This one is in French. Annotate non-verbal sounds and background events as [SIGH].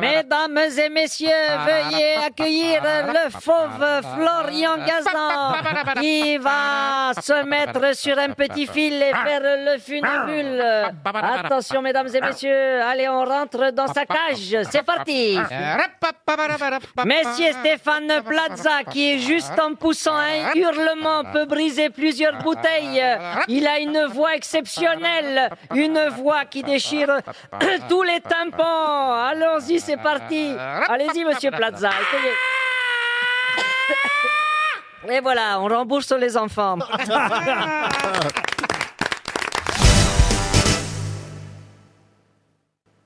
Mesdames et messieurs, veuillez accueillir le fauve Florian Gazan qui va se mettre sur un petit fil et faire le funambule. Attention, mesdames et messieurs, allez, on rentre dans sa cage. C'est parti. Monsieur Stéphane Plaza, qui est juste en poussant un hurlement, peut briser plusieurs bouteilles. Il a une voix exceptionnelle, une voix qui déchire [COUGHS] tous les tympans. Allons-y, c'est parti. Allez-y, monsieur Plaza. essayez. [COUGHS] Et voilà, on rembourse les enfants. [LAUGHS]